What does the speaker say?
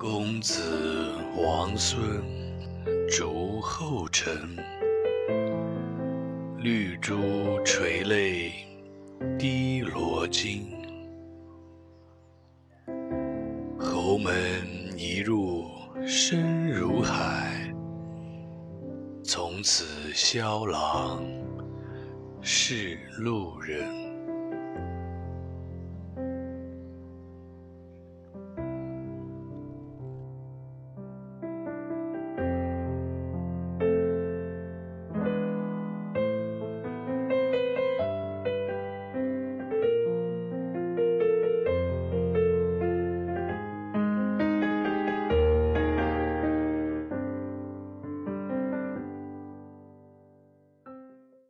公子王孙逐后尘绿珠垂泪滴罗巾侯门一入深如海从此萧郎是路人。